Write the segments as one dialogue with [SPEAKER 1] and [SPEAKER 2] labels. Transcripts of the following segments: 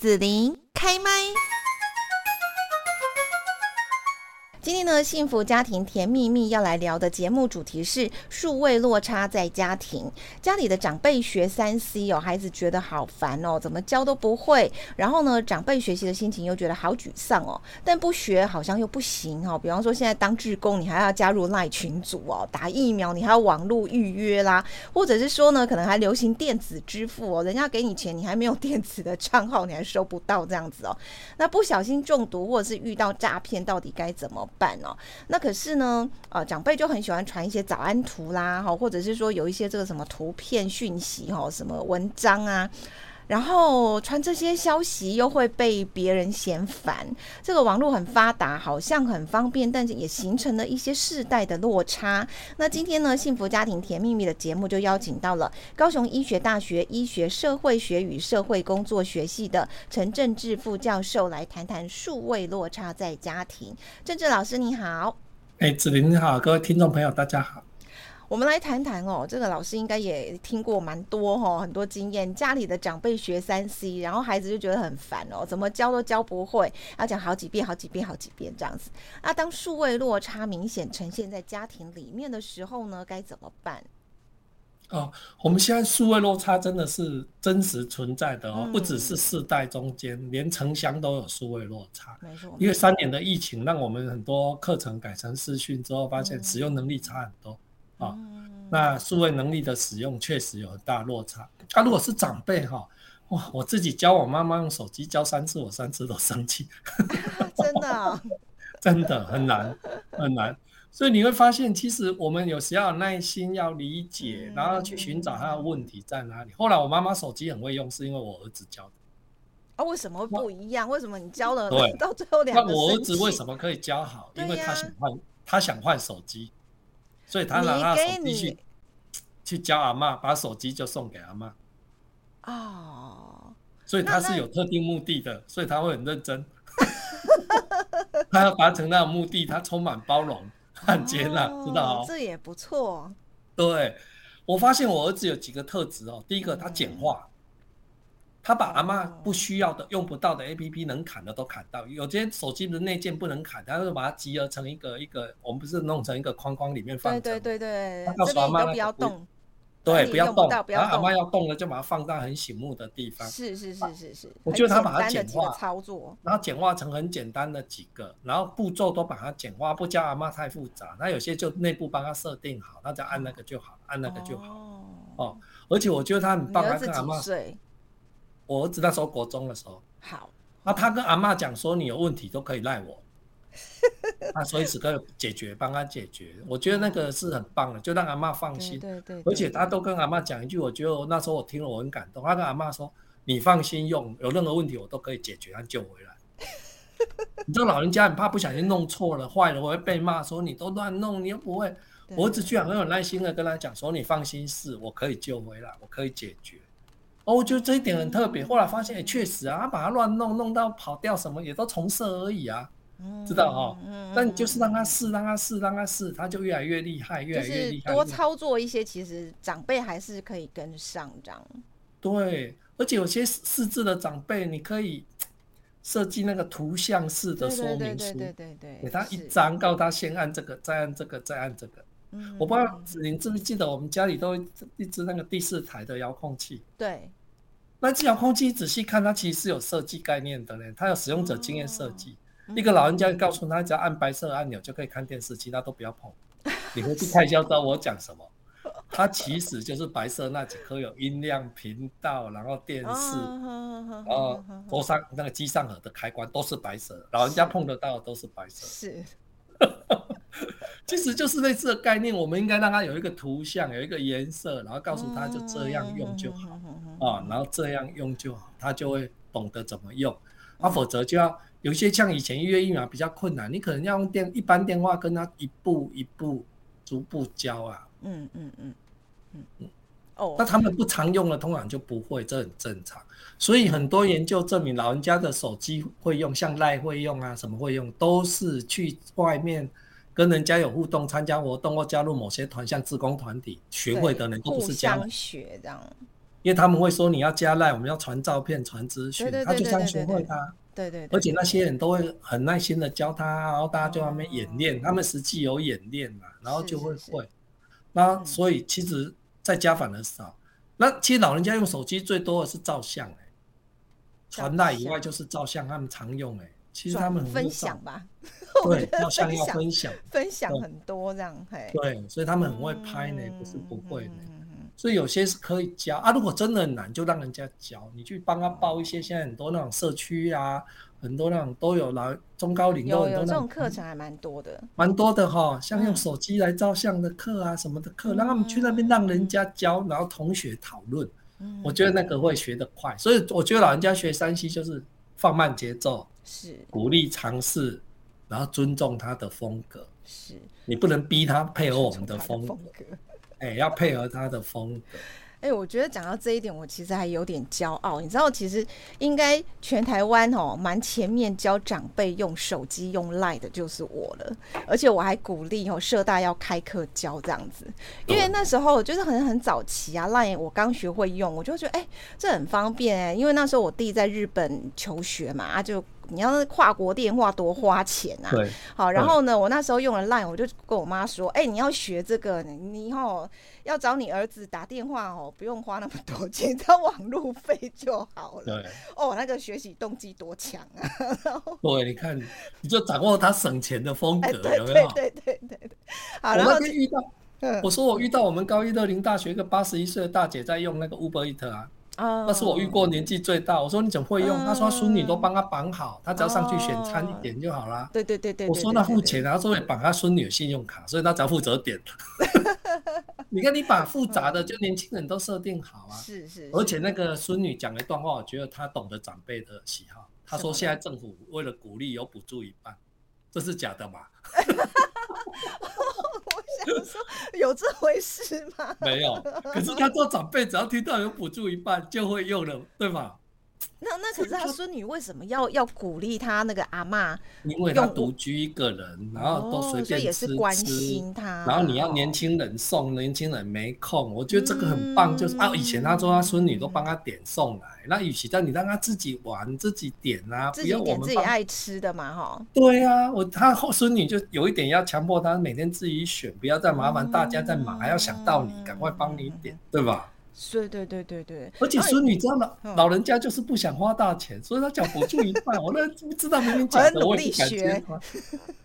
[SPEAKER 1] 子琳开麦。今天呢，幸福家庭甜蜜蜜要来聊的节目主题是数位落差在家庭。家里的长辈学三 C 哦，孩子觉得好烦哦，怎么教都不会。然后呢，长辈学习的心情又觉得好沮丧哦。但不学好像又不行哦。比方说，现在当志工，你还要加入赖群组哦；打疫苗，你还要网络预约啦。或者是说呢，可能还流行电子支付哦，人家给你钱，你还没有电子的账号，你还收不到这样子哦。那不小心中毒或者是遇到诈骗，到底该怎么办哦？那可是呢，呃，长辈就很喜欢传一些早安图啦，哈，或者是说有一些这个什么图片讯息，哈，什么文章啊，然后传这些消息又会被别人嫌烦。这个网络很发达，好像很方便，但是也形成了一些世代的落差。那今天呢，幸福家庭甜蜜蜜的节目就邀请到了高雄医学大学医学社会学与社会工作学系的陈政志副教授来谈谈数位落差在家庭。政志老师你好。
[SPEAKER 2] 哎，子琳你好，各位听众朋友大家好。
[SPEAKER 1] 我们来谈谈哦，这个老师应该也听过蛮多哈、哦，很多经验。家里的长辈学三 C，然后孩子就觉得很烦哦，怎么教都教不会，要讲好几遍、好几遍、好几遍这样子。那当数位落差明显呈现在家庭里面的时候呢，该怎么办？
[SPEAKER 2] 哦，我们现在数位落差真的是真实存在的哦，嗯、不只是世代中间，连城乡都有数位落差。没错，因为三年的疫情让我们很多课程改成视讯之后，发现使用能力差很多。嗯啊、哦，那数位能力的使用确实有很大落差。他、啊、如果是长辈哈，哇，我自己教我妈妈用手机教三次，我三次都生气。
[SPEAKER 1] 真的、哦，
[SPEAKER 2] 真的很难很难。所以你会发现，其实我们有时要有耐心，要理解，嗯、然后去寻找他的问题在哪里。后来我妈妈手机很会用，是因为我儿子教的。
[SPEAKER 1] 啊，为什么会不一样？为什么你教了
[SPEAKER 2] 对
[SPEAKER 1] 到最后两个？
[SPEAKER 2] 那我儿子为什么可以教好？因为他想换，他想换手机。所以他拿他手机去去教阿嬷，把手机就送给阿嬷。
[SPEAKER 1] 哦，
[SPEAKER 2] 所以他是有特定目的的，所以他会很认真。他要达成那个目的，他充满包容和接纳，知道哦？
[SPEAKER 1] 这也不错。
[SPEAKER 2] 对，我发现我儿子有几个特质哦。第一个，他简化。他把阿嬷不需要的、用不到的 APP 能砍的都砍到，有些手机的内建不能砍，他就把它集合成一个一个，我们不是弄成一个框框里面放着。
[SPEAKER 1] 对对对对，
[SPEAKER 2] 他告诉阿妈
[SPEAKER 1] 不要动，
[SPEAKER 2] 对，不要动，然后阿妈要动了就把它放到很醒目的地方。
[SPEAKER 1] 是是是是是，
[SPEAKER 2] 我觉得他把它简化
[SPEAKER 1] 操作，
[SPEAKER 2] 然后简化成很简单的几个，然后步骤都把它简化，不教阿嬷太复杂。那有些就内部帮他设定好，那就按那个就好，按那个就好。哦，而且我觉得他很棒，他跟阿嬷。我儿子那时候国中的时候，
[SPEAKER 1] 好，
[SPEAKER 2] 那他跟阿妈讲说，你有问题都可以赖我，那所以此刻解决，帮他解决。我觉得那个是很棒的，就让阿妈放心。对对。而且他都跟阿妈讲一句，我觉得那时候我听了我很感动。他跟阿妈说：“你放心用，有任何问题我都可以解决，他救回来。”你知道老人家很怕不小心弄错了、坏了，我会被骂说你都乱弄，你又不会。我儿子居然很有耐心的跟他讲说：“你放心，是我可以救回来，我可以解决。”哦，我觉得这一点很特别。后来发现，也确实啊，他把它乱弄，弄到跑掉什么，也都重设而已啊，知道哈？但你就是让他试，让他试，让他试，他就越来越厉害，越来越厉害。
[SPEAKER 1] 多操作一些，其实长辈还是可以跟上这样。
[SPEAKER 2] 对，而且有些识字的长辈，你可以设计那个图像式的说明书，对对对，给他一张，告诉他先按这个，再按这个，再按这个。嗯，我不知道子琳记不记得，我们家里都一只那个第四台的遥控器。
[SPEAKER 1] 对，
[SPEAKER 2] 那这遥控器仔细看，它其实是有设计概念的嘞，它有使用者经验设计。一个老人家告诉他，只要按白色按钮就可以看电视，其他都不要碰。你回去看一下，知道我讲什么？它其实就是白色那几颗有音量频道，然后电视，然后桌上那个机上盒的开关都是白色，老人家碰得到的都是白色。
[SPEAKER 1] 是。
[SPEAKER 2] 其实就是类似的概念，我们应该让它有一个图像，有一个颜色，然后告诉他就这样用就好啊，然后这样用就好，他就会懂得怎么用。啊，否则就要有一些像以前预约疫苗比较困难，你可能要用电一般电话跟他一步一步逐步教啊。嗯嗯嗯嗯嗯。哦，那他们不常用的，通常就不会，这很正常。所以很多研究证明，老人家的手机会用，像赖会用啊，什么会用，都是去外面。跟人家有互动，参加活动或加入某些团，像志工团体、学会的人都不是这样。
[SPEAKER 1] 学这样。
[SPEAKER 2] 因为他们会说你要加赖，我们要传照片、传资讯，他就这样学会他。
[SPEAKER 1] 对对，
[SPEAKER 2] 而且那些人都会很耐心的教他，然后大家就在那边演练，他们实际有演练嘛，然后就会会。那所以其实在家反而少。那其实老人家用手机最多的是照相哎，传赖以外就是照相，他们常用哎。其实他们
[SPEAKER 1] 分享吧，
[SPEAKER 2] 对，照相要分享，
[SPEAKER 1] 分享很多这样嘿。
[SPEAKER 2] 对，所以他们很会拍呢，不是不会呢。所以有些是可以教啊，如果真的很难，就让人家教。你去帮他报一些，现在很多那种社区啊，很多那种都有来中高龄都有
[SPEAKER 1] 有这种课程还蛮多的，
[SPEAKER 2] 蛮多的哈。像用手机来照相的课啊，什么的课，让他们去那边让人家教，然后同学讨论。嗯我觉得那个会学得快。所以我觉得老人家学山西就是放慢节奏，是鼓励尝试，然后尊重他的风格。是你不能逼他配合我们的风格。哎、欸，要配合他的风格。
[SPEAKER 1] 哎、欸，我觉得讲到这一点，我其实还有点骄傲。你知道，其实应该全台湾哦，蛮前面教长辈用手机用 LINE 的就是我了。而且我还鼓励哦，社大要开课教这样子。因为那时候就是很很早期啊，LINE 我刚学会用，我就觉得哎、欸，这很方便哎、欸。因为那时候我弟在日本求学嘛，啊就。你要是跨国电话多花钱啊？对，好，然后呢，我那时候用了 Line，我就跟我妈说，哎、欸，你要学这个，你以后要找你儿子打电话哦，不用花那么多钱，只要网路费就好了。对，哦，那个学习动机多强啊！
[SPEAKER 2] 对，你看，你就掌握他省钱的风格，
[SPEAKER 1] 欸、
[SPEAKER 2] 有没有？
[SPEAKER 1] 对对对对。好，
[SPEAKER 2] 然后就遇到，我说我遇到我们高一乐龄大学一个八十一岁的大姐在用那个 Uber Eats 啊。那是我遇过年纪最大。我说你怎么会用？他说孙女都帮他绑好，他只要上去选餐一点就好啦。
[SPEAKER 1] 对对对对。
[SPEAKER 2] 我说那付钱，他说也绑他孙女信用卡，所以他只要负责点。你看你把复杂的就年轻人都设定好啊。是是。而且那个孙女讲了一段话，我觉得她懂得长辈的喜好。他说现在政府为了鼓励有补助一半，这是假的吗？
[SPEAKER 1] 我说有这回事吗？
[SPEAKER 2] 没有，可是他做长辈，只要听到有补助一半，就会用了，对吧？
[SPEAKER 1] 那那可是他孙女为什么要要鼓励他那个阿嬷？
[SPEAKER 2] 因为他独居一个人，然后都随便吃也是关心他。然后你要年轻人送，年轻人没空。我觉得这个很棒，就是、嗯、啊，以前他说他孙女都帮他点送来，嗯、那与其让你让他自己玩自己点啊，
[SPEAKER 1] 自己点自己爱吃的嘛，哈。
[SPEAKER 2] 对啊，我他后孙女就有一点要强迫他每天自己选，不要再麻烦大家在忙，嗯、还要想到你，赶快帮你点，对吧？
[SPEAKER 1] 对对对对对，
[SPEAKER 2] 而且孙女知道吗？老人家就是不想花大钱，所以他讲补助一半。我那不知道明明讲的，我也不敢接。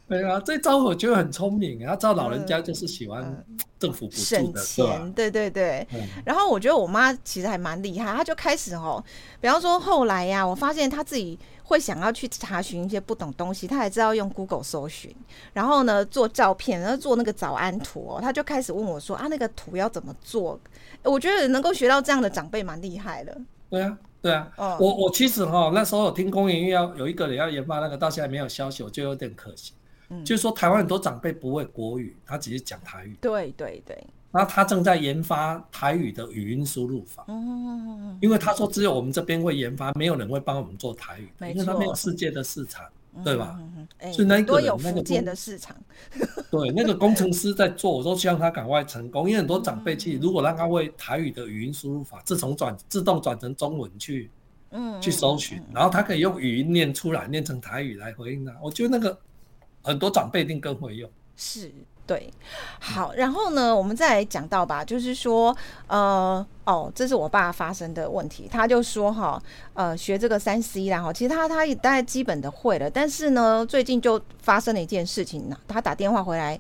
[SPEAKER 2] 对啊，这招我觉得很聪明。他知道老人家就是喜欢政府补助的。
[SPEAKER 1] 对对对。然后我觉得我妈其实还蛮厉害，她就开始哦，比方说后来呀，我发现她自己会想要去查询一些不懂东西，他还知道用 Google 搜寻，然后呢做照片，然后做那个早安图哦，他就开始问我说啊，那个图要怎么做？我觉得能够学到这样的长辈蛮厉害的。
[SPEAKER 2] 对啊，对啊。哦、我我其实哈那时候有听公研院要有一个人要研发那个，到现在没有消息，我觉得有点可惜。嗯、就是说台湾很多长辈不会国语，他只是讲台语。
[SPEAKER 1] 对对对。
[SPEAKER 2] 那他正在研发台语的语音输入法。嗯。因为他说只有我们这边会研发，没有人会帮我们做台语。因为他没有世界的市场。对吧？所以那个
[SPEAKER 1] 有福建的市场。
[SPEAKER 2] 对，那个工程师在做，我都希望他赶快成功。因为很多长辈其实如果让他会台语的语音输入法，自从转自动转成中文去，嗯，去搜寻，然后他可以用语音念出来，念成台语来回应他。我觉得那个很多长辈一定更会用。
[SPEAKER 1] 是。对，好，然后呢，我们再来讲到吧，就是说，呃，哦，这是我爸发生的问题，他就说哈，呃，学这个三 C 啦，哈，其实他他也大概基本的会了，但是呢，最近就发生了一件事情呢，他打电话回来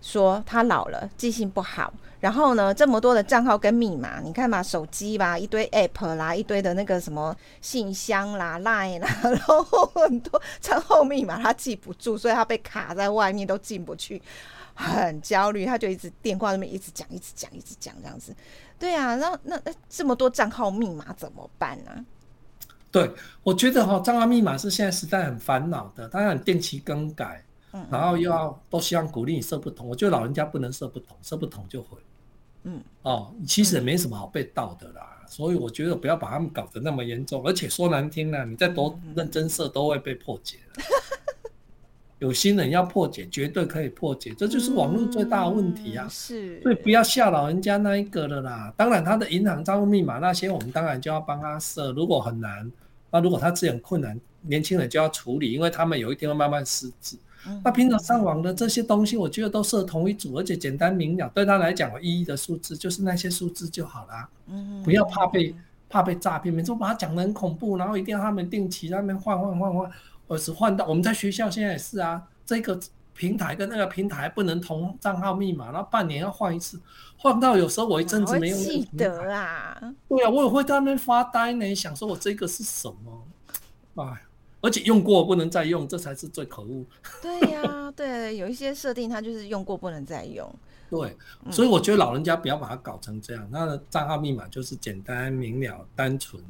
[SPEAKER 1] 说他老了，记性不好，然后呢，这么多的账号跟密码，你看嘛，手机吧，一堆 App 啦，一堆的那个什么信箱啦、Line 啦，然后很多账号密码他记不住，所以他被卡在外面都进不去。很焦虑，他就一直电话那边一直讲，一直讲，一直讲这样子。对啊，然后那那这么多账号密码怎么办呢、啊？
[SPEAKER 2] 对，我觉得哈，账号密码是现在时代很烦恼的，当然定期更改，嗯、然后又要都希望鼓励你设不同。我觉得老人家不能设不同，设不同就毁。嗯，哦，其实也没什么好被盗的啦，嗯、所以我觉得不要把他们搞得那么严重，而且说难听了，你再多认真设都会被破解。有心人要破解，绝对可以破解，这就是网络最大的问题啊！
[SPEAKER 1] 嗯、是，
[SPEAKER 2] 所以不要吓老人家那一个了啦。当然，他的银行账户密码那些，我们当然就要帮他设。如果很难，那如果他自己很困难，年轻人就要处理，因为他们有一天会慢慢失智。嗯、那平常上网的这些东西，我觉得都设同一组，而且简单明了，对他来讲有意义的数字就是那些数字就好啦。嗯，不要怕被怕被诈骗，每次把它讲得很恐怖，然后一定要他们定期在那边换换换换。或是换到我们在学校现在也是啊，这个平台跟那个平台不能同账号密码，然后半年要换一次，换到有时候我一阵子没有
[SPEAKER 1] 记得啊。
[SPEAKER 2] 对啊，我也会在那边发呆呢，想说我这个是什么？哎，而且用过不能再用，这才是最可恶。
[SPEAKER 1] 对呀、啊，对，有一些设定它就是用过不能再用。
[SPEAKER 2] 对，所以我觉得老人家不要把它搞成这样，他的账号密码就是简单明了、单纯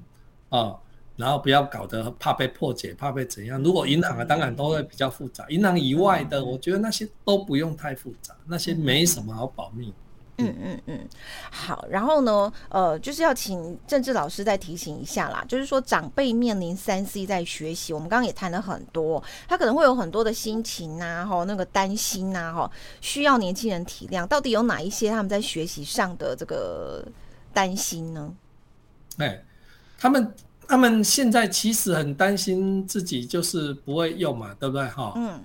[SPEAKER 2] 啊。哦然后不要搞得怕被破解，怕被怎样。如果银行啊，当然都会比较复杂。银行以外的，我觉得那些都不用太复杂，那些没什么好保密。
[SPEAKER 1] 嗯嗯嗯，好。然后呢，呃，就是要请政治老师再提醒一下啦。就是说，长辈面临三 C 在学习，我们刚刚也谈了很多，他可能会有很多的心情呐，哈，那个担心呐，哈，需要年轻人体谅。到底有哪一些他们在学习上的这个担心呢？
[SPEAKER 2] 哎，他们。他们现在其实很担心自己就是不会用嘛，对不对哈？嗯。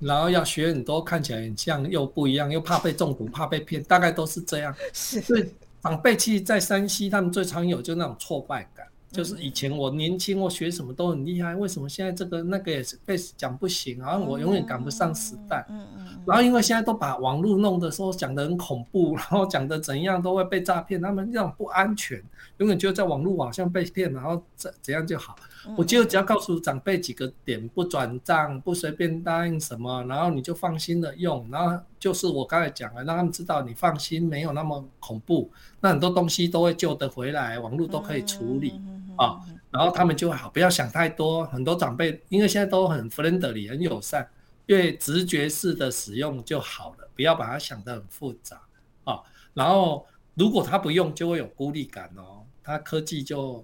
[SPEAKER 2] 然后要学很多，看起来很像又不一样，又怕被中毒，怕被骗，大概都是这样。是。所以长辈其实，在山西他们最常有就那种挫败感。就是以前我年轻，我学什么都很厉害，为什么现在这个那个也是被讲不行，然后我永远赶不上时代。嗯嗯。然后因为现在都把网络弄的说讲的很恐怖，然后讲的怎样都会被诈骗，他们这种不安全，永远觉得在网络好像被骗，然后怎怎样就好。我就只要告诉长辈几个点，不转账，不随便答应什么，然后你就放心的用，然后就是我刚才讲了，让他们知道你放心，没有那么恐怖，那很多东西都会救得回来，网络都可以处理。啊、哦，然后他们就好，不要想太多。很多长辈因为现在都很 friendly，很友善，越直觉式的使用就好了，不要把它想得很复杂啊、哦。然后如果他不用，就会有孤立感哦。他科技就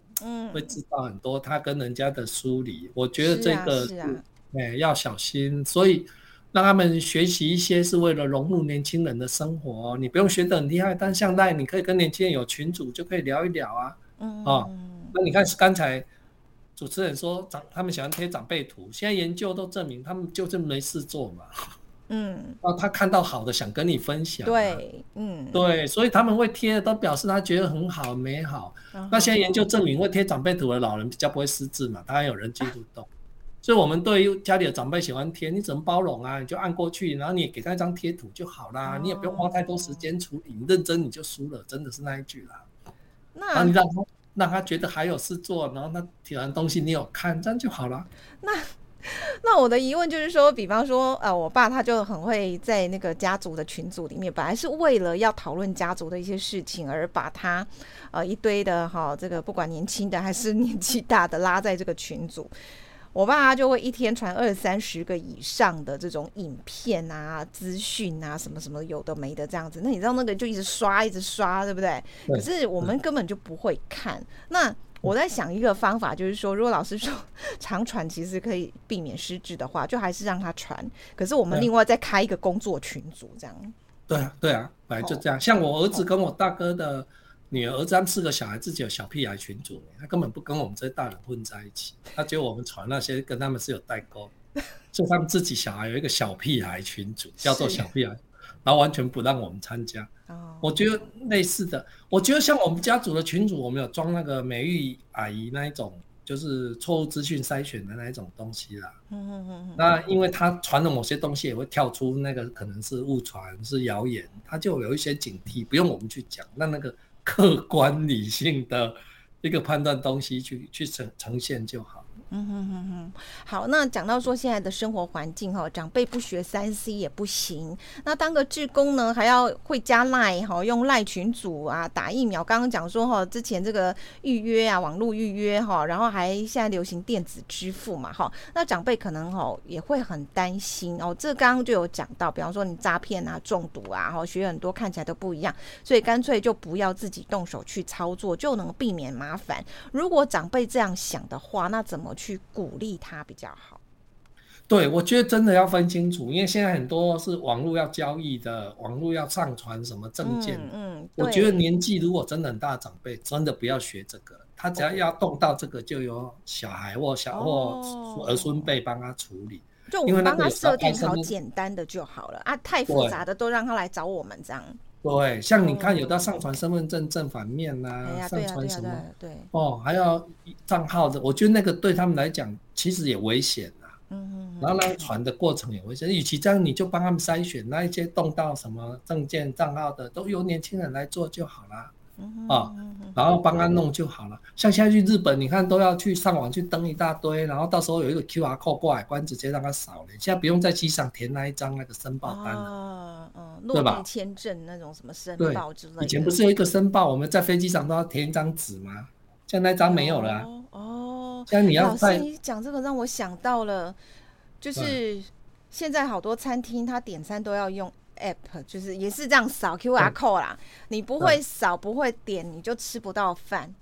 [SPEAKER 2] 会知道很多，他跟人家的疏离、嗯。我觉得这个是，是、啊是啊欸、要小心。所以让他们学习一些是为了融入年轻人的生活。你不用学得很厉害，但现在你可以跟年轻人有群组，就可以聊一聊啊。嗯。哦那你看，刚才主持人说长他们喜欢贴长辈图，现在研究都证明他们就是没事做嘛。嗯，啊，他看到好的想跟你分享，
[SPEAKER 1] 对，嗯，
[SPEAKER 2] 对，所以他们会贴的都表示他觉得很好美好。那现在研究证明，会贴长辈图的老人比较不会失智嘛，当然有人际互动。所以，我们对于家里的长辈喜欢贴，你怎么包容啊？你就按过去，然后你也给他一张贴图就好啦，你也不用花太多时间处理，你认真你就输了，真的是那一句啦。那你让他。让他觉得还有事做，然后他提完东西你有看，这样就好了。
[SPEAKER 1] 那 那我的疑问就是说，比方说，呃，我爸他就很会在那个家族的群组里面，本来是为了要讨论家族的一些事情，而把他呃一堆的哈，这个不管年轻的还是 年纪大的拉在这个群组。我爸就会一天传二三十个以上的这种影片啊、资讯啊，什么什么有的没的这样子。那你知道那个就一直刷，一直刷，对不对？对。可是我们根本就不会看。那我在想一个方法，就是说，如果老师说常传其实可以避免失智的话，就还是让他传。可是我们另外再开一个工作群组，这样。对啊，
[SPEAKER 2] 对啊，本来就这样。像我儿子跟我大哥的。女儿，他们四个小孩自己有小屁孩群组，他根本不跟我们这些大人混在一起，他觉得我们传那些跟他们是有代沟，所以他们自己小孩有一个小屁孩群组，叫做小屁孩，然后完全不让我们参加。我觉得类似的，我觉得像我们家族的群主，我们有装那个美玉阿姨那一种，就是错误资讯筛选的那一种东西啦。嗯嗯嗯那因为他传的某些东西也会跳出那个可能是误传是谣言，他就有一些警惕，不用我们去讲。那那个。客观理性的一个判断东西去去呈呈现就好。嗯哼
[SPEAKER 1] 哼哼，好，那讲到说现在的生活环境哈，长辈不学三 C 也不行。那当个志工呢，还要会加赖哈，用赖群组啊，打疫苗。刚刚讲说哈，之前这个预约啊，网络预约哈，然后还现在流行电子支付嘛哈。那长辈可能哈也会很担心哦。这刚刚就有讲到，比方说你诈骗啊、中毒啊，哈，学很多看起来都不一样，所以干脆就不要自己动手去操作，就能避免麻烦。如果长辈这样想的话，那怎么？去鼓励他比较好。
[SPEAKER 2] 对，我觉得真的要分清楚，因为现在很多是网络要交易的，网络要上传什么证件。
[SPEAKER 1] 嗯，嗯
[SPEAKER 2] 我觉得年纪如果真的很大的长辈，真的不要学这个。他只要要动到这个，就有小孩或小或儿孙辈帮他处理。
[SPEAKER 1] 就我们帮他设定好简单的就好了啊，太复杂的都让他来找我们这样。
[SPEAKER 2] 对，像你看，有的上传身份证正反面呐、上传什么？
[SPEAKER 1] 对
[SPEAKER 2] 哦，还要账号的，我觉得那个对他们来讲其实也危险啊。嗯嗯，然后那传的过程也危险，与其这样，你就帮他们筛选那一些动到什么证件账号的，都由年轻人来做就好了。嗯啊，然后帮他弄就好了。像现在去日本，你看都要去上网去登一大堆，然后到时候有一个 QR code 过海关，直接让他扫了。现在不用在机上填那一张那个申报单了，
[SPEAKER 1] 嗯，落地签证那种什么申报之类的。
[SPEAKER 2] 以前不是有一个申报，我们在飞机上都要填一张纸吗？现在那张没有了。
[SPEAKER 1] 哦，
[SPEAKER 2] 现在你要在。
[SPEAKER 1] 老师，你讲这个让我想到了。就是现在好多餐厅，他点餐都要用 app，就是也是这样扫 QR code 啦。你不会扫，不会点，你就吃不到饭。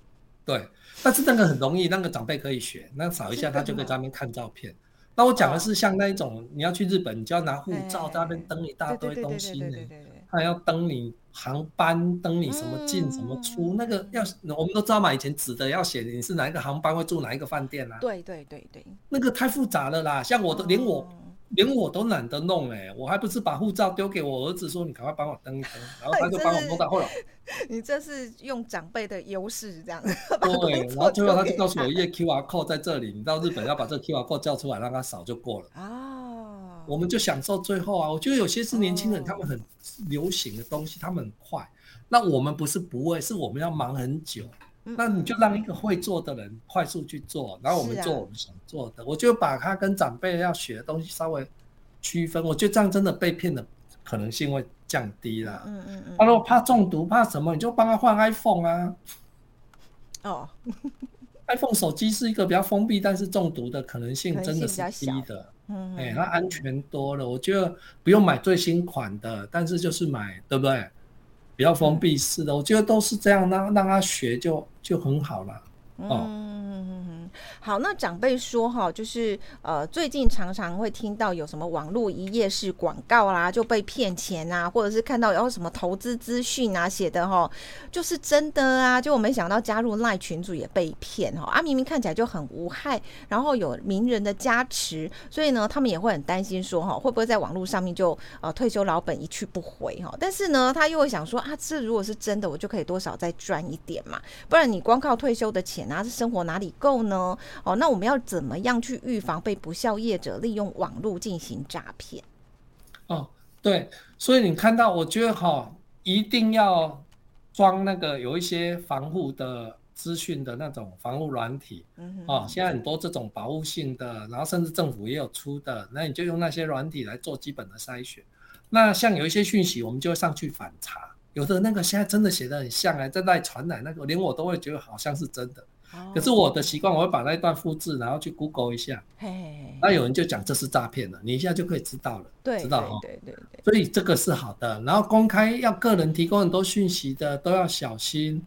[SPEAKER 2] 对，但是那个很容易，那个长辈可以学，那扫一下他就可以在那边看照片。那我讲的是像那一种，你要去日本，你就要拿护照在那边登一大堆东西呢，他还要登你航班，登你什么进什么出，那个要我们都知道嘛，以前纸的要写你是哪一个航班会住哪一个饭店啊。
[SPEAKER 1] 对对对对，
[SPEAKER 2] 那个太复杂了啦，像我都连我。连我都懒得弄哎、欸，我还不是把护照丢给我儿子说，你赶快帮我登一登，然后他就帮我弄到后来。
[SPEAKER 1] 你这是用长辈的优势这样。
[SPEAKER 2] 对，然后最后他就告诉我一页 QR code 在这里，你到日本要把这个 QR code 叫出来，让他扫就过了。啊，我们就享受最后啊，我觉得有些是年轻人他们很流行的东西，他们很快，那我们不是不会，是我们要忙很久。那你就让一个会做的人快速去做，然后我们做我们想做的。我就把他跟长辈要学的东西稍微区分，我觉得这样真的被骗的可能性会降低了。嗯嗯嗯。他如果怕中毒，怕什么，你就帮他换 iPhone 啊。哦。iPhone 手机是一个比较封闭，但是中毒的可能性真的是低的。嗯。哎，它安全多了，我觉得不用买最新款的，但是就是买，对不对？比较封闭式的，我觉得都是这样，让让他学就就很好了。哦。
[SPEAKER 1] 嗯好，那长辈说哈，就是呃，最近常常会听到有什么网络一夜式广告啦，就被骗钱啊，或者是看到有什么投资资讯啊写的哈，就是真的啊，就我没想到加入 LINE 群组也被骗哈，啊，明明看起来就很无害，然后有名人的加持，所以呢，他们也会很担心说哈，会不会在网络上面就呃退休老本一去不回哈？但是呢，他又会想说啊，这如果是真的，我就可以多少再赚一点嘛，不然你光靠退休的钱啊，这生活哪里够呢？哦，那我们要怎么样去预防被不肖业者利用网络进行诈骗？
[SPEAKER 2] 哦，对，所以你看到，我觉得哈、哦，一定要装那个有一些防护的资讯的那种防护软体。嗯哼，哦，现在很多这种保护性的，然后甚至政府也有出的，那你就用那些软体来做基本的筛选。那像有一些讯息，我们就会上去反查，有的那个现在真的写的很像哎，正在传来那个，连我都会觉得好像是真的。可是我的习惯，我会把那一段复制，然后去 Google 一下。嘿，那有人就讲这是诈骗了，你一下就可以知道了。对，知道哈。对对对。所以这个是好的。然后公开要个人提供很多讯息的都要小心。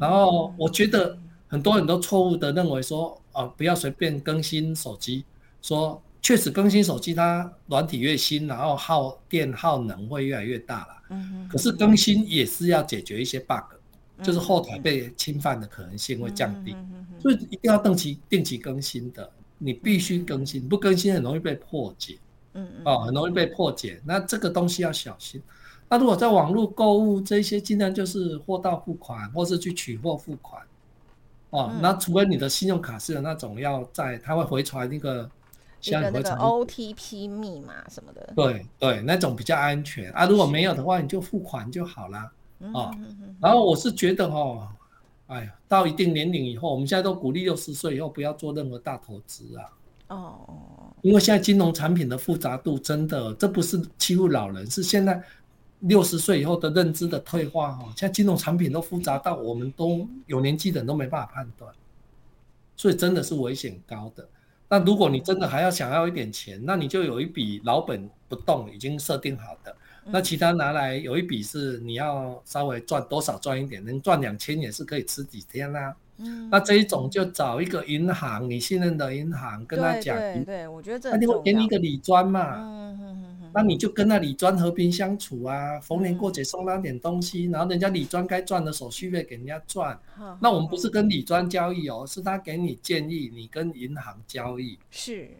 [SPEAKER 2] 然后我觉得很多人都错误的认为说，哦，不要随便更新手机。说确实更新手机，它软体越新，然后耗电耗能会越来越大了。嗯哼。可是更新也是要解决一些 bug。就是后台被侵犯的可能性会降低，所以一定要定期定期更新的，你必须更新，不更新很容易被破解，嗯哦，很容易被破解。那这个东西要小心。那如果在网络购物这些，尽量就是货到付款，或是去取货付款，哦，那除非你的信用卡是有那种要在，它会回传那个像
[SPEAKER 1] 那个 OTP 密码什么的，
[SPEAKER 2] 对对，那种比较安全。啊。如果没有的话，你就付款就好了。哦，然后我是觉得哦，哎呀，到一定年龄以后，我们现在都鼓励六十岁以后不要做任何大投资啊。哦，因为现在金融产品的复杂度真的，这不是欺负老人，是现在六十岁以后的认知的退化哈。现在金融产品都复杂到我们都有年纪的人都没办法判断，所以真的是危险高的。那如果你真的还要想要一点钱，那你就有一笔老本不动已经设定好的。那其他拿来有一笔是你要稍微赚多少赚一点，能赚两千也是可以吃几天啦、啊。嗯，那这一种就找一个银行，你信任的银行，跟他讲，
[SPEAKER 1] 对，对，对，我觉得这
[SPEAKER 2] 那就会给你一个礼专嘛，嗯嗯嗯，那你就跟那理专和平相处啊，逢年过节送他点东西，然后人家理专该赚的手续费给人家赚，嗯，那我们不是跟理专交易哦，是他给你建议，你跟银行交易，
[SPEAKER 1] 是，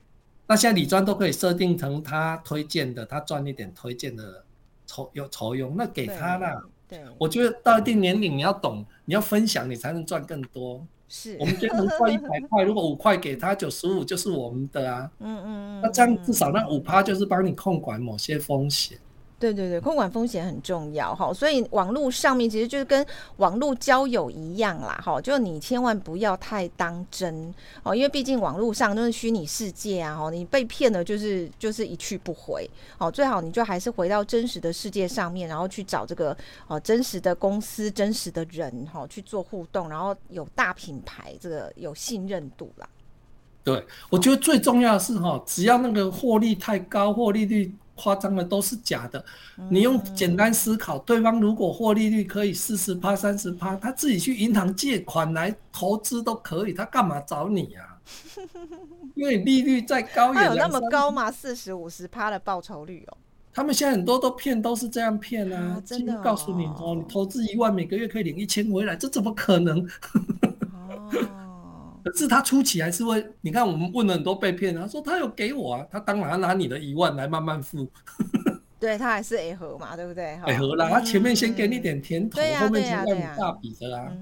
[SPEAKER 2] 那现在理专都可以设定成他推荐的，他赚一点推荐的酬有酬佣，那给他啦。对，我觉得到一定年龄，你要懂，你要分享，你才能赚更多。
[SPEAKER 1] 是，
[SPEAKER 2] 我们今天能赚一百 块，如果五块给他，九十五就是我们的啊。嗯嗯嗯。那这样至少那五趴就是帮你控管某些风险。
[SPEAKER 1] 对对对，控管风险很重要哈，所以网络上面其实就是跟网络交友一样啦哈，就你千万不要太当真哦，因为毕竟网络上都是虚拟世界啊哈，你被骗了就是就是一去不回哦，最好你就还是回到真实的世界上面，然后去找这个哦真实的公司、真实的人哈去做互动，然后有大品牌这个有信任度啦。
[SPEAKER 2] 对，我觉得最重要的是哈，只要那个获利太高，获利率。夸张的都是假的，你用简单思考，嗯、对方如果获利率可以四十趴、三十趴，他自己去银行借款来投资都可以，他干嘛找你啊？因为利率再高也，
[SPEAKER 1] 有那么高吗？四十五十趴的报酬率哦。
[SPEAKER 2] 他们现在很多都骗，都是这样骗啊！
[SPEAKER 1] 啊真的、哦，
[SPEAKER 2] 告诉你哦，你投资一万，每个月可以领一千回来，这怎么可能？哦。可是他初期还是会，你看我们问了很多被骗，他说他有给我啊，他当然要拿你的一万来慢慢付。
[SPEAKER 1] 对，他还是 A 盒嘛，对不对
[SPEAKER 2] ？A 盒啦，他前面先给你点甜头，后面才让你大笔的啦。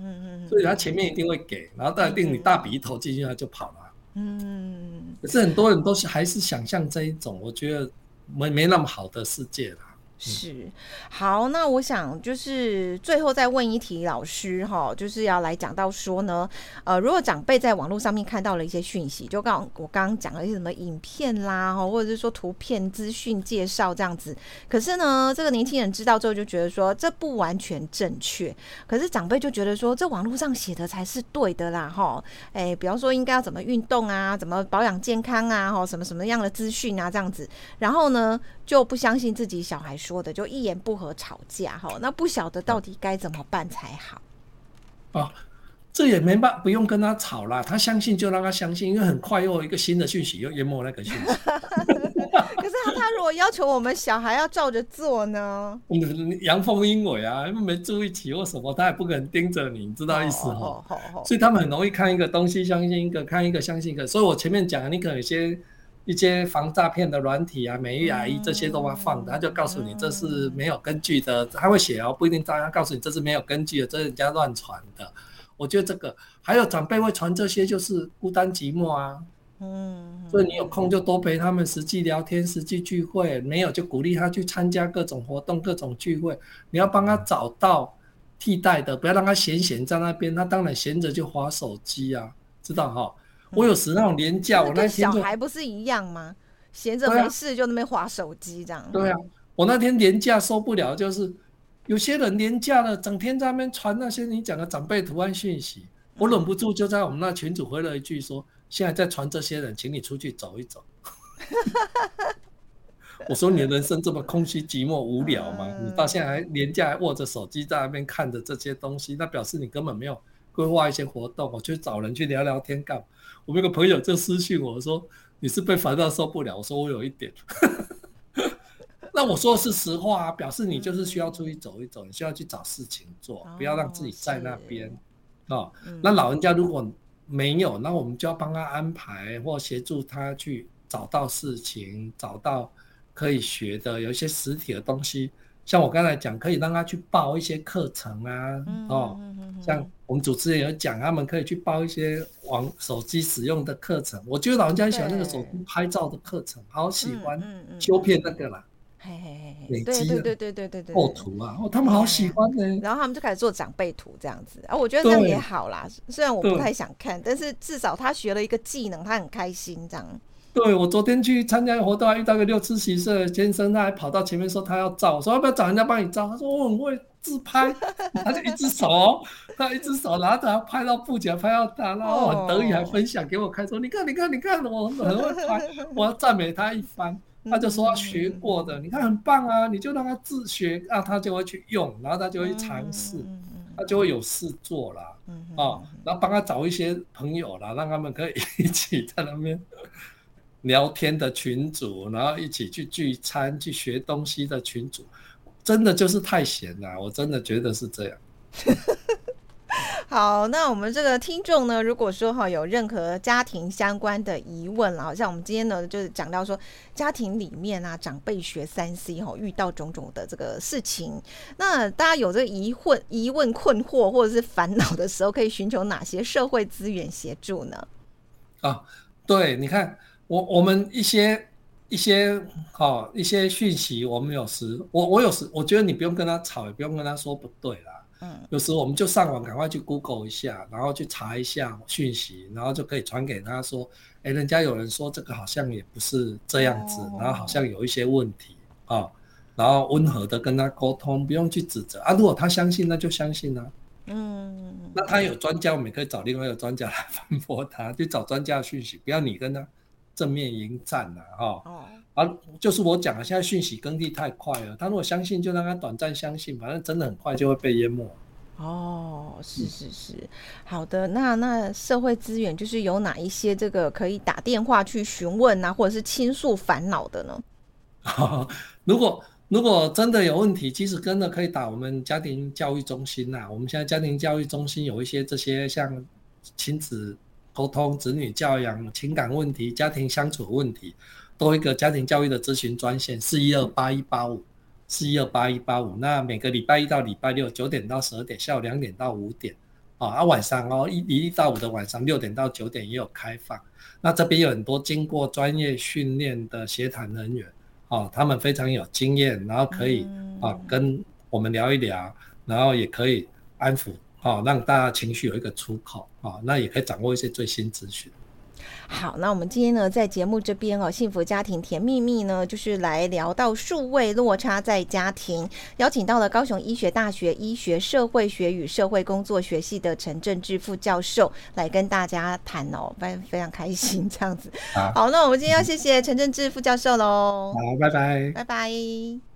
[SPEAKER 2] 所以他前面一定会给，然后到一定你大笔一投进去，他就跑了。嗯。可是很多人都是还是想象这一种，我觉得没没那么好的世界啦。
[SPEAKER 1] 是，好，那我想就是最后再问一题，老师哈，就是要来讲到说呢，呃，如果长辈在网络上面看到了一些讯息，就刚我刚刚讲了一些什么影片啦，哈，或者是说图片资讯介绍这样子，可是呢，这个年轻人知道之后就觉得说这不完全正确，可是长辈就觉得说这网络上写的才是对的啦，哈，哎，比方说应该要怎么运动啊，怎么保养健康啊，哈，什么什么样的资讯啊，这样子，然后呢就不相信自己小孩说的就一言不合吵架哈，那不晓得到底该怎么办才好。
[SPEAKER 2] 哦，这也没办，不用跟他吵啦，他相信就让他相信，因为很快又有一个新的讯息又淹没那个讯息。
[SPEAKER 1] 可是他他如果要求我们小孩要照着做呢？
[SPEAKER 2] 阳奉阴违啊，没住一起或什么，他也不可能盯着你，你知道意思哈？所以他们很容易看一个东西相信一个，看一个相信一个。所以我前面讲，你可能有些。一些防诈骗的软体啊，美玉阿姨这些都会放的，他就告诉你这是没有根据的，他会写哦，不一定照样告诉你这是没有根据的，这是人家乱传的。我觉得这个还有长辈会传这些，就是孤单寂寞啊，嗯，所以你有空就多陪他们实际聊天、实际聚会，没有就鼓励他去参加各种活动、各种聚会。你要帮他找到替代的，不要让他闲闲在那边，他当然闲着就划手机啊，知道哈？我有时那种连假，我那天
[SPEAKER 1] 小孩不是一样吗？闲着没事就那边划手机这样。
[SPEAKER 2] 对啊，我那天连假受不了，就是有些人连假了，整天在那边传那些你讲的长辈图案讯息，我忍不住就在我们那群主回了一句说：现在在传这些人，请你出去走一走。我说你的人生这么空虚、寂寞、无聊吗？你到现在还连假还握着手机在那边看着这些东西，那表示你根本没有规划一些活动，我去找人去聊聊天干嘛？我们有个朋友就私信我说：“你是被烦到受不了？”我说：“我有一点。”那我说的是实话啊，表示你就是需要出去走一走，你需要去找事情做，不要让自己在那边啊。那老人家如果没有，那我们就要帮他安排或协助他去找到事情，找到可以学的，有一些实体的东西。像我刚才讲，可以让他去报一些课程啊，哦，像我们主持人有讲，他们可以去报一些网手机使用的课程。我觉得老人家很喜欢那个手机拍照的课程，好喜欢修片那个啦，
[SPEAKER 1] 嘿嘿嘿，累积对对对对对对
[SPEAKER 2] 构图啊，哦，他们好喜欢呢。
[SPEAKER 1] 然后他们就开始做长辈图这样子，啊，我觉得这样也好啦。虽然我不太想看，但是至少他学了一个技能，他很开心这样。
[SPEAKER 2] 对，我昨天去参加活动，还遇到个六七十岁的先生，他还跑到前面说他要照，我说要不要找人家帮你照？他说我很会自拍，他就一只手，他一只手拿着拍到布景，拍到他，然后很得意，还分享给我看，说你看你看你看，我很会拍，我要赞美他一番。他就说他学过的，你看很棒啊，你就让他自学，啊，他就会去用，然后他就会去尝试，他就会有事做了。嗯哦，然后帮他找一些朋友啦，让他们可以一起在那边聊天的群组，然后一起去聚餐、去学东西的群组，真的就是太闲了，我真的觉得是这样。
[SPEAKER 1] 好，那我们这个听众呢，如果说哈有任何家庭相关的疑问啦，好像我们今天呢就是讲到说家庭里面啊长辈学三 C 哈，遇到种种的这个事情，那大家有这个疑问、疑问、困惑或者是烦恼的时候，可以寻求哪些社会资源协助呢？
[SPEAKER 2] 啊，对，你看我我们一些一些好、哦、一些讯息，我们有时我我有时我觉得你不用跟他吵，也不用跟他说不对啦。嗯，有时我们就上网，赶快去 Google 一下，然后去查一下讯息，然后就可以传给他说，哎，人家有人说这个好像也不是这样子，然后好像有一些问题啊，然后温和的跟他沟通，不用去指责啊。如果他相信，那就相信啊。嗯，那他有专家，我们也可以找另外一个专家来 反驳他，去找专家的讯息，不要你跟他正面迎战了哈。哦，啊，就是我讲了，现在讯息更替太快了。他如果相信，就让他短暂相信，反正真的很快就会被淹没。
[SPEAKER 1] 哦，是是是，嗯、好的。那那社会资源就是有哪一些这个可以打电话去询问啊，或者是倾诉烦恼的呢？
[SPEAKER 2] 如果如果真的有问题，其实真的可以打我们家庭教育中心呐。我们现在家庭教育中心有一些这些像亲子沟通、子女教养、情感问题、家庭相处问题。多一个家庭教育的咨询专线四一二八一八五四一二八一八五，那每个礼拜一到礼拜六九点到十二点，下午两点到五点，啊，啊晚上哦一一到五的晚上六点到九点也有开放。那这边有很多经过专业训练的协谈人员，啊，他们非常有经验，然后可以啊跟我们聊一聊，然后也可以安抚，啊，让大家情绪有一个出口，啊，那也可以掌握一些最新资讯。
[SPEAKER 1] 好，那我们今天呢，在节目这边哦，幸福家庭甜蜜蜜呢，就是来聊到数位落差在家庭，邀请到了高雄医学大学医学社会学与社会工作学系的陈正志副教授来跟大家谈哦，非常非常开心这样子。好，好，那我们今天要谢谢陈正志副教授喽。好，
[SPEAKER 2] 拜拜，
[SPEAKER 1] 拜拜。